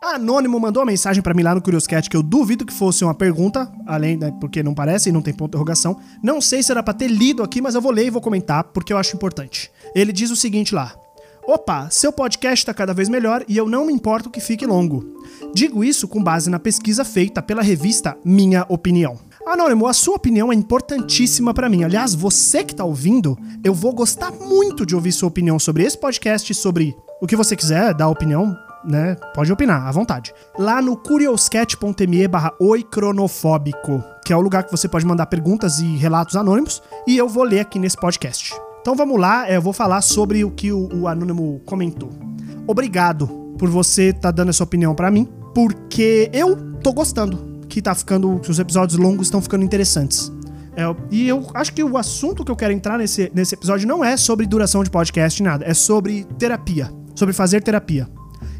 Anônimo mandou uma mensagem para mim lá no Curioscat que eu duvido que fosse uma pergunta, além, né, porque não parece e não tem ponto de interrogação. Não sei se era pra ter lido aqui, mas eu vou ler e vou comentar porque eu acho importante. Ele diz o seguinte lá: Opa, seu podcast está cada vez melhor e eu não me importo que fique longo. Digo isso com base na pesquisa feita pela revista Minha Opinião. Anônimo, a sua opinião é importantíssima para mim. Aliás, você que tá ouvindo, eu vou gostar muito de ouvir sua opinião sobre esse podcast, sobre o que você quiser dar opinião, né? Pode opinar, à vontade. Lá no curioscat.me barra oicronofóbico, que é o lugar que você pode mandar perguntas e relatos anônimos, e eu vou ler aqui nesse podcast. Então vamos lá, eu vou falar sobre o que o, o anônimo comentou. Obrigado por você estar tá dando essa opinião para mim, porque eu tô gostando que tá ficando. que os episódios longos estão ficando interessantes. É, e eu acho que o assunto que eu quero entrar nesse, nesse episódio não é sobre duração de podcast, nada. É sobre terapia. Sobre fazer terapia.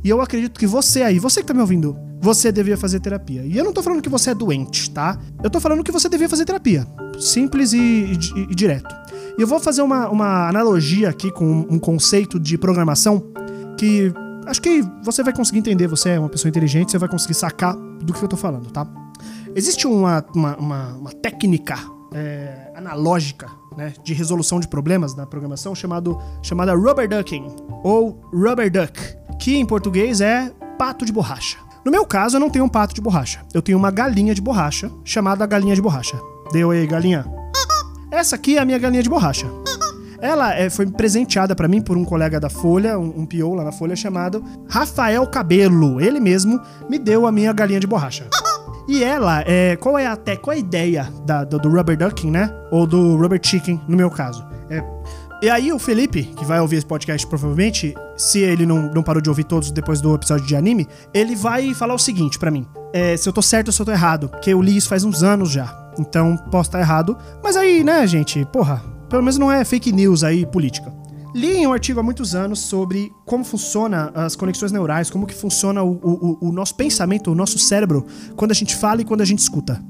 E eu acredito que você aí, você que tá me ouvindo, você devia fazer terapia. E eu não tô falando que você é doente, tá? Eu tô falando que você devia fazer terapia. Simples e, e, e direto. E eu vou fazer uma, uma analogia aqui com um conceito de programação que acho que você vai conseguir entender. Você é uma pessoa inteligente, você vai conseguir sacar do que eu tô falando, tá? Existe uma, uma, uma, uma técnica é, analógica né, de resolução de problemas na programação chamado, chamada rubber ducking, ou rubber duck, que em português é pato de borracha. No meu caso, eu não tenho um pato de borracha. Eu tenho uma galinha de borracha, chamada galinha de borracha. Deu aí, galinha? Essa aqui é a minha galinha de borracha. Ela é, foi presenteada para mim por um colega da Folha, um, um PO lá na Folha, chamado Rafael Cabelo. Ele mesmo me deu a minha galinha de borracha. E ela, é, qual é até qual é a ideia da, do, do, rubber ducking, né? Ou do rubber chicken, no meu caso. É, e aí o Felipe, que vai ouvir esse podcast provavelmente, se ele não, não parou de ouvir todos depois do episódio de anime, ele vai falar o seguinte para mim. É, se eu tô certo ou se eu tô errado. Porque eu li isso faz uns anos já. Então posso estar errado. Mas aí, né, gente, porra, pelo menos não é fake news aí política. Li um artigo há muitos anos sobre como funciona as conexões neurais, como que funciona o, o, o nosso pensamento, o nosso cérebro, quando a gente fala e quando a gente escuta.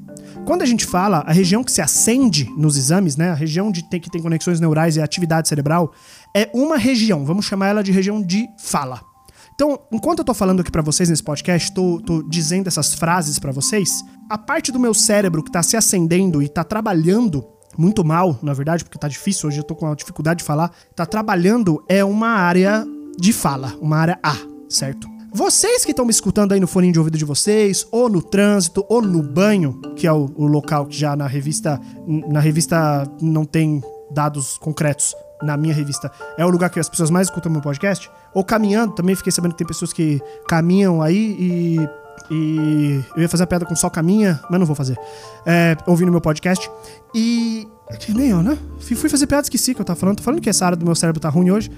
Quando a gente fala, a região que se acende nos exames, né, a região de ter, que tem conexões neurais e atividade cerebral, é uma região, vamos chamar ela de região de fala. Então, enquanto eu tô falando aqui para vocês nesse podcast, tô, tô dizendo essas frases para vocês, a parte do meu cérebro que tá se acendendo e tá trabalhando muito mal, na verdade, porque tá difícil, hoje eu tô com uma dificuldade de falar, tá trabalhando é uma área de fala, uma área A, certo? Vocês que estão me escutando aí no fone de ouvido de vocês, ou no trânsito, ou no banho, que é o, o local que já na revista na revista não tem dados concretos, na minha revista, é o lugar que as pessoas mais escutam meu podcast, ou caminhando, também fiquei sabendo que tem pessoas que caminham aí e e eu ia fazer a piada com só caminha, mas não vou fazer. É, ouvindo meu podcast. E. Nem eu, né? Fui fazer piada, esqueci que eu tava falando. Tô falando que essa área do meu cérebro tá ruim hoje.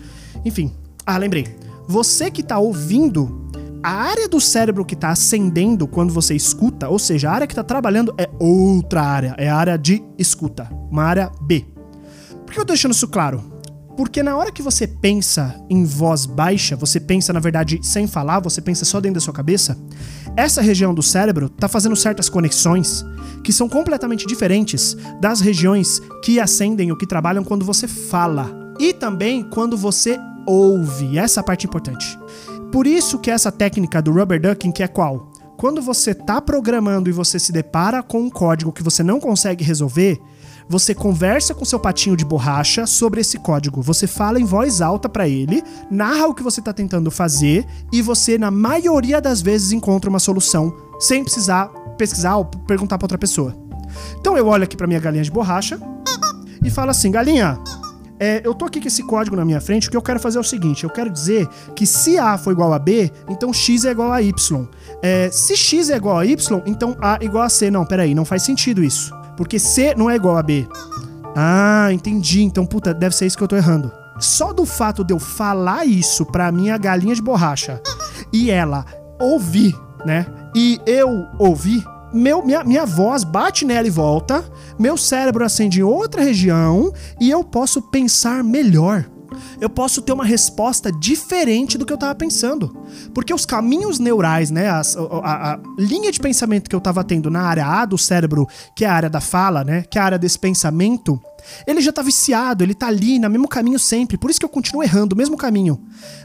Enfim. Ah, lembrei. Você que tá ouvindo, a área do cérebro que tá acendendo quando você escuta, ou seja, a área que tá trabalhando é outra área. É a área de escuta. Uma área B. Por que eu tô deixando isso claro? Porque na hora que você pensa em voz baixa, você pensa, na verdade, sem falar, você pensa só dentro da sua cabeça, essa região do cérebro está fazendo certas conexões que são completamente diferentes das regiões que acendem ou que trabalham quando você fala. E também quando você ouve. Essa é parte importante. Por isso que essa técnica do rubber ducking, que é qual? Quando você está programando e você se depara com um código que você não consegue resolver, você conversa com seu patinho de borracha sobre esse código. Você fala em voz alta para ele, narra o que você tá tentando fazer e você, na maioria das vezes, encontra uma solução sem precisar pesquisar ou perguntar para outra pessoa. Então eu olho aqui para minha galinha de borracha e falo assim: galinha, é, eu tô aqui com esse código na minha frente, o que eu quero fazer é o seguinte: eu quero dizer que se A for igual a B, então X é igual a Y. É, se X é igual a Y, então A é igual a C. Não, peraí, não faz sentido isso. Porque C não é igual a B. Ah, entendi. Então, puta, deve ser isso que eu tô errando. Só do fato de eu falar isso pra minha galinha de borracha e ela ouvir, né? E eu ouvir, meu, minha, minha voz bate nela e volta, meu cérebro acende em outra região e eu posso pensar melhor eu posso ter uma resposta diferente do que eu estava pensando. Porque os caminhos neurais, né, a, a, a, linha de pensamento que eu estava tendo na área A do cérebro, que é a área da fala, né, que é a área desse pensamento, ele já tá viciado, ele tá ali no mesmo caminho sempre, por isso que eu continuo errando o mesmo caminho.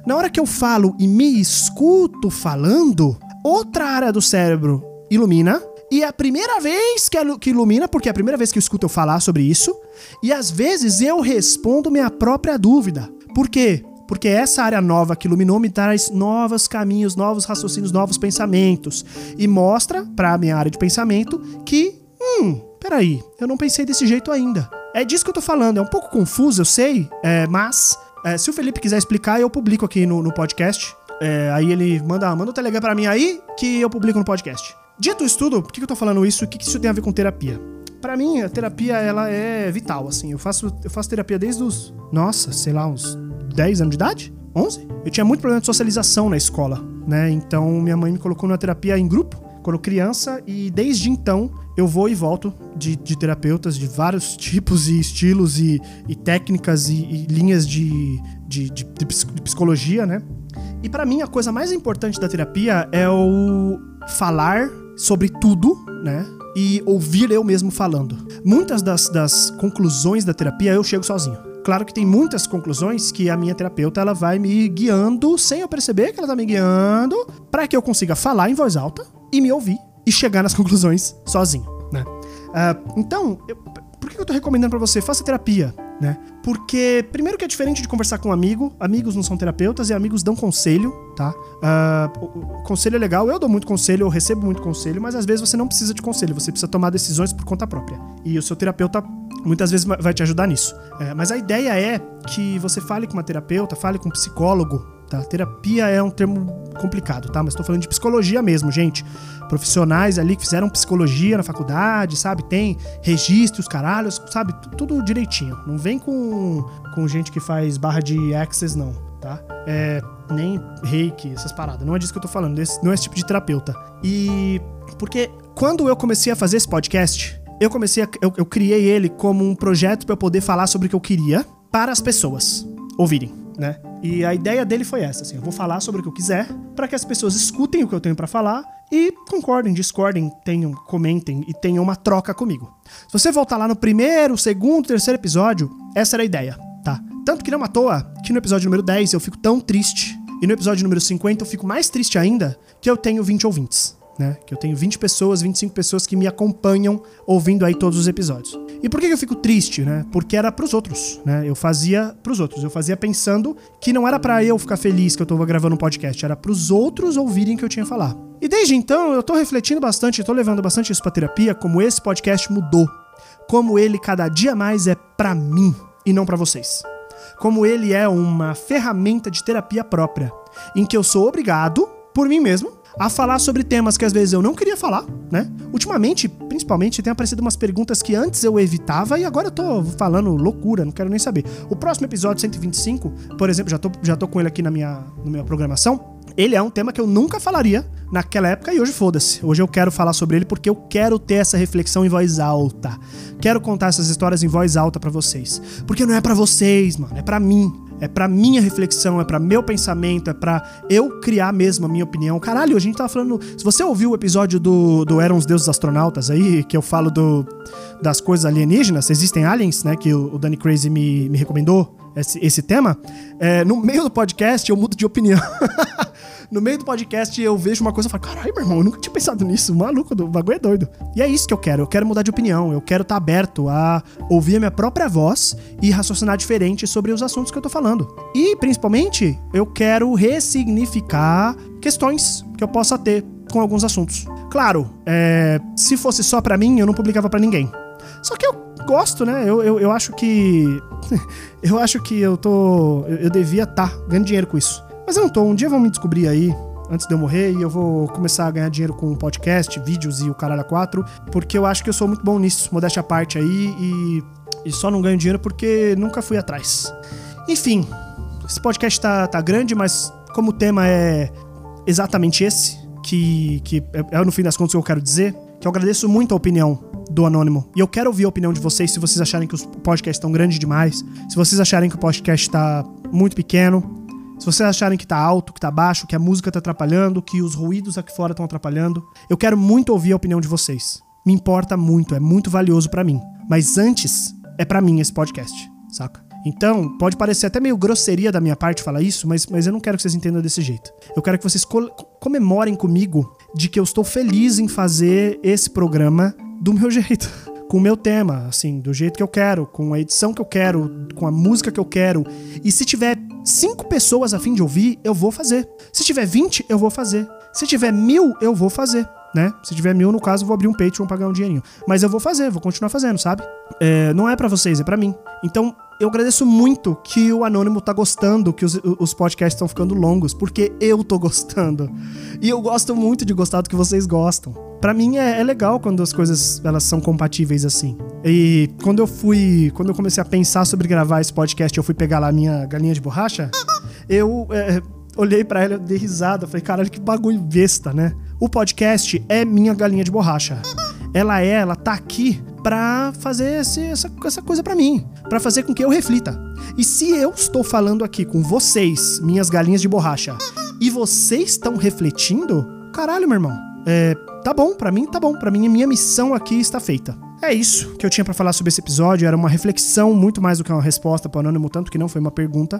Na hora que eu falo e me escuto falando, outra área do cérebro ilumina. E é a primeira vez que, ilumina, porque é a primeira vez que eu escuto eu falar sobre isso. E às vezes eu respondo minha própria dúvida. Por quê? Porque essa área nova que iluminou me traz novos caminhos, novos raciocínios, novos pensamentos. E mostra para minha área de pensamento que, hum, peraí, eu não pensei desse jeito ainda. É disso que eu tô falando. É um pouco confuso, eu sei, é, mas é, se o Felipe quiser explicar, eu publico aqui no, no podcast. É, aí ele manda, manda um telegram para mim aí que eu publico no podcast. Dito isso tudo, por que eu tô falando isso? O que isso tem a ver com terapia? Para mim, a terapia ela é vital, assim. Eu faço, eu faço terapia desde os, nossa, sei lá, uns 10 anos de idade? 11? Eu tinha muito problema de socialização na escola, né? Então minha mãe me colocou numa terapia em grupo quando criança e desde então eu vou e volto de, de terapeutas de vários tipos e estilos e, e técnicas e, e linhas de, de, de, de, psicologia, né? E para mim a coisa mais importante da terapia é o falar sobre tudo, né? E ouvir eu mesmo falando. Muitas das, das conclusões da terapia eu chego sozinho. Claro que tem muitas conclusões que a minha terapeuta ela vai me guiando sem eu perceber que ela tá me guiando para que eu consiga falar em voz alta e me ouvir e chegar nas conclusões sozinho, né? Uh, então, eu, por que eu tô recomendando para você? Faça terapia, né? Porque, primeiro que é diferente de conversar com um amigo, amigos não são terapeutas e amigos dão conselho, tá? Uh, conselho é legal, eu dou muito conselho, eu recebo muito conselho, mas às vezes você não precisa de conselho, você precisa tomar decisões por conta própria. E o seu terapeuta muitas vezes vai te ajudar nisso. É, mas a ideia é que você fale com uma terapeuta, fale com um psicólogo, tá? Terapia é um termo complicado, tá? Mas tô falando de psicologia mesmo, gente. Profissionais ali que fizeram psicologia na faculdade, sabe? Tem registros, caralhos, sabe? Tudo direitinho. Não vem com, com gente que faz barra de access, não, tá? É, nem reiki, essas paradas. Não é disso que eu tô falando, não é esse tipo de terapeuta. E. Porque quando eu comecei a fazer esse podcast, eu comecei a, eu, eu criei ele como um projeto para eu poder falar sobre o que eu queria para as pessoas ouvirem, né? E a ideia dele foi essa, assim, eu vou falar sobre o que eu quiser para que as pessoas escutem o que eu tenho para falar e concordem, discordem, tenham, comentem e tenham uma troca comigo. Se você voltar lá no primeiro, segundo, terceiro episódio, essa era a ideia, tá? Tanto que não à toa que no episódio número 10 eu fico tão triste e no episódio número 50 eu fico mais triste ainda que eu tenho 20 ouvintes né? Que eu tenho 20 pessoas, 25 pessoas que me acompanham ouvindo aí todos os episódios. E por que eu fico triste, né? Porque era pros outros, né? Eu fazia pros outros. Eu fazia pensando que não era para eu ficar feliz que eu tava gravando um podcast, era pros outros ouvirem o que eu tinha a falar. E desde então eu tô refletindo bastante, tô levando bastante isso pra terapia, como esse podcast mudou. Como ele cada dia mais é para mim e não para vocês. Como ele é uma ferramenta de terapia própria, em que eu sou obrigado, por mim mesmo, a falar sobre temas que às vezes eu não queria falar, né? Ultimamente, principalmente, tem aparecido umas perguntas que antes eu evitava e agora eu tô falando loucura, não quero nem saber. O próximo episódio 125, por exemplo, já tô, já tô com ele aqui na minha, na minha programação. Ele é um tema que eu nunca falaria naquela época e hoje foda-se. Hoje eu quero falar sobre ele porque eu quero ter essa reflexão em voz alta. Quero contar essas histórias em voz alta para vocês. Porque não é para vocês, mano, é para mim é para minha reflexão, é para meu pensamento, é para eu criar mesmo a minha opinião. Caralho, a gente tava falando. Se você ouviu o episódio do, do Eram os Deuses Astronautas aí, que eu falo do, das coisas alienígenas, existem aliens, né? Que o, Danny Crazy me, me recomendou esse, esse tema. É, no meio do podcast eu mudo de opinião. no meio do podcast eu vejo uma coisa e falo, caralho, meu irmão, eu nunca tinha pensado nisso. Maluco, o bagulho é doido. E é isso que eu quero. Eu quero mudar de opinião. Eu quero estar tá aberto a ouvir a minha própria voz e raciocinar diferente sobre os assuntos que eu tô falando. E, principalmente, eu quero ressignificar questões que eu possa ter com alguns assuntos. Claro, é, se fosse só para mim, eu não publicava para ninguém. Só que eu gosto, né? Eu, eu, eu acho que. eu acho que eu tô. Eu, eu devia estar tá ganhando dinheiro com isso. Mas eu não tô. Um dia vão me descobrir aí, antes de eu morrer, e eu vou começar a ganhar dinheiro com podcast, vídeos e o caralho a quatro, porque eu acho que eu sou muito bom nisso, modéstia à parte aí, e, e só não ganho dinheiro porque nunca fui atrás. Enfim, esse podcast tá, tá grande, mas como o tema é exatamente esse, que, que é, é no fim das contas o que eu quero dizer, que eu agradeço muito a opinião do Anônimo. E eu quero ouvir a opinião de vocês se vocês acharem que os podcasts estão grandes demais, se vocês acharem que o podcast está muito pequeno, se vocês acharem que tá alto, que tá baixo, que a música tá atrapalhando, que os ruídos aqui fora estão atrapalhando, eu quero muito ouvir a opinião de vocês. Me importa muito, é muito valioso para mim. Mas antes, é para mim esse podcast, saca? Então, pode parecer até meio grosseria da minha parte falar isso, mas, mas eu não quero que vocês entendam desse jeito. Eu quero que vocês co comemorem comigo de que eu estou feliz em fazer esse programa do meu jeito. Com o meu tema, assim, do jeito que eu quero, com a edição que eu quero, com a música que eu quero. E se tiver cinco pessoas a fim de ouvir, eu vou fazer. Se tiver 20, eu vou fazer. Se tiver mil, eu vou fazer né? Se tiver mil, no caso, vou abrir um Patreon pra ganhar um dinheirinho. Mas eu vou fazer, vou continuar fazendo, sabe? É, não é para vocês, é para mim. Então, eu agradeço muito que o Anônimo tá gostando, que os, os podcasts estão ficando longos, porque eu tô gostando. E eu gosto muito de gostar do que vocês gostam. Para mim é, é, legal quando as coisas elas são compatíveis assim. E quando eu fui, quando eu comecei a pensar sobre gravar esse podcast, eu fui pegar lá a minha galinha de borracha, eu é, olhei para ela, dei risada, falei, caralho, que bagulho besta, né? O podcast é minha galinha de borracha. Ela é, ela tá aqui pra fazer esse, essa, essa coisa para mim, para fazer com que eu reflita. E se eu estou falando aqui com vocês, minhas galinhas de borracha, e vocês estão refletindo, caralho, meu irmão, é, tá bom, para mim tá bom, para mim a minha missão aqui está feita. É isso que eu tinha para falar sobre esse episódio, era uma reflexão muito mais do que uma resposta para o anônimo, tanto que não foi uma pergunta.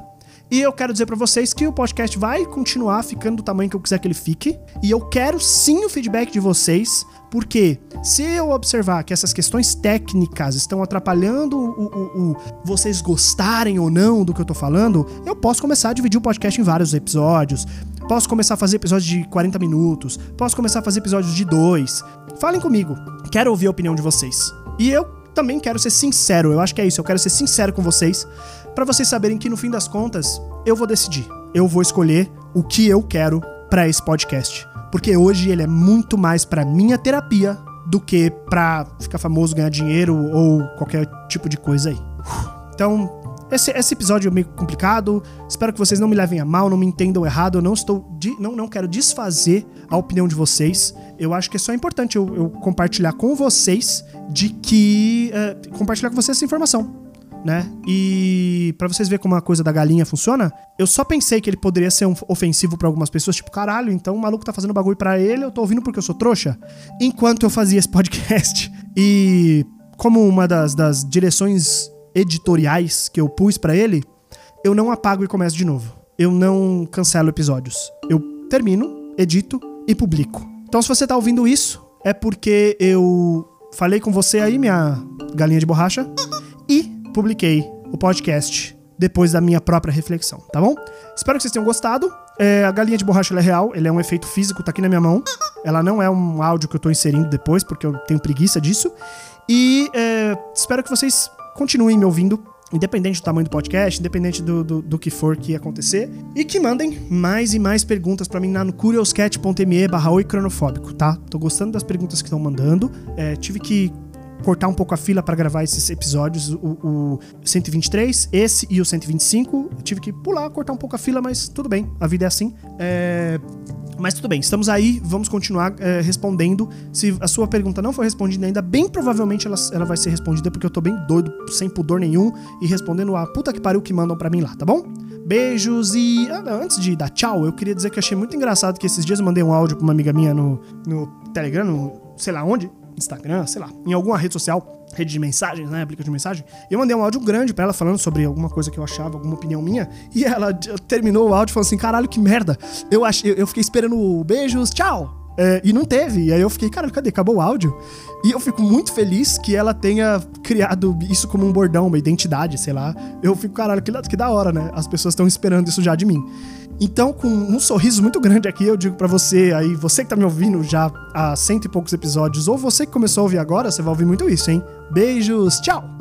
E eu quero dizer para vocês que o podcast vai continuar ficando do tamanho que eu quiser que ele fique. E eu quero sim o feedback de vocês, porque se eu observar que essas questões técnicas estão atrapalhando o, o, o, vocês gostarem ou não do que eu tô falando, eu posso começar a dividir o podcast em vários episódios. Posso começar a fazer episódios de 40 minutos. Posso começar a fazer episódios de 2. Falem comigo. Quero ouvir a opinião de vocês. E eu também quero ser sincero. Eu acho que é isso. Eu quero ser sincero com vocês para vocês saberem que no fim das contas eu vou decidir. Eu vou escolher o que eu quero para esse podcast, porque hoje ele é muito mais para minha terapia do que para ficar famoso, ganhar dinheiro ou qualquer tipo de coisa aí. Então, esse, esse, episódio é meio complicado. Espero que vocês não me levem a mal, não me entendam errado. Eu não estou. não, não quero desfazer a opinião de vocês. Eu acho que é só importante eu, eu compartilhar com vocês de que. Uh, compartilhar com vocês essa informação né? E para vocês verem como a coisa da galinha funciona, eu só pensei que ele poderia ser um ofensivo para algumas pessoas, tipo, caralho, então o maluco tá fazendo bagulho para ele, eu tô ouvindo porque eu sou trouxa. Enquanto eu fazia esse podcast. E como uma das, das direções editoriais que eu pus para ele, eu não apago e começo de novo. Eu não cancelo episódios. Eu termino, edito e publico. Então se você tá ouvindo isso, é porque eu falei com você aí, minha galinha de borracha, e publiquei o podcast depois da minha própria reflexão, tá bom? Espero que vocês tenham gostado. É, a galinha de borracha é real, ele é um efeito físico, tá aqui na minha mão. Ela não é um áudio que eu tô inserindo depois, porque eu tenho preguiça disso. E é, espero que vocês continuem me ouvindo, independente do tamanho do podcast, independente do, do, do que for que acontecer. E que mandem mais e mais perguntas para mim lá no curioscat.me barra cronofóbico, tá? Tô gostando das perguntas que estão mandando. É, tive que cortar um pouco a fila para gravar esses episódios, o, o 123, esse e o 125. Eu tive que pular, cortar um pouco a fila, mas tudo bem, a vida é assim. É... Mas tudo bem, estamos aí, vamos continuar é, respondendo. Se a sua pergunta não for respondida ainda, bem provavelmente ela, ela vai ser respondida, porque eu tô bem doido, sem pudor nenhum, e respondendo a puta que pariu que mandam para mim lá, tá bom? Beijos e. Ah, antes de dar tchau, eu queria dizer que achei muito engraçado que esses dias eu mandei um áudio pra uma amiga minha no, no Telegram, no, sei lá onde, Instagram, sei lá, em alguma rede social, rede de mensagens, né, aplicativo de mensagem, eu mandei um áudio grande para ela falando sobre alguma coisa que eu achava, alguma opinião minha, e ela terminou o áudio falando assim, caralho, que merda. Eu achei, eu fiquei esperando beijos, tchau. É, e não teve. E aí eu fiquei, cara, cadê? Acabou o áudio? E eu fico muito feliz que ela tenha criado isso como um bordão, uma identidade, sei lá. Eu fico, caralho, que, que da hora, né? As pessoas estão esperando isso já de mim. Então, com um sorriso muito grande aqui, eu digo para você aí, você que tá me ouvindo já há cento e poucos episódios, ou você que começou a ouvir agora, você vai ouvir muito isso, hein? Beijos, tchau!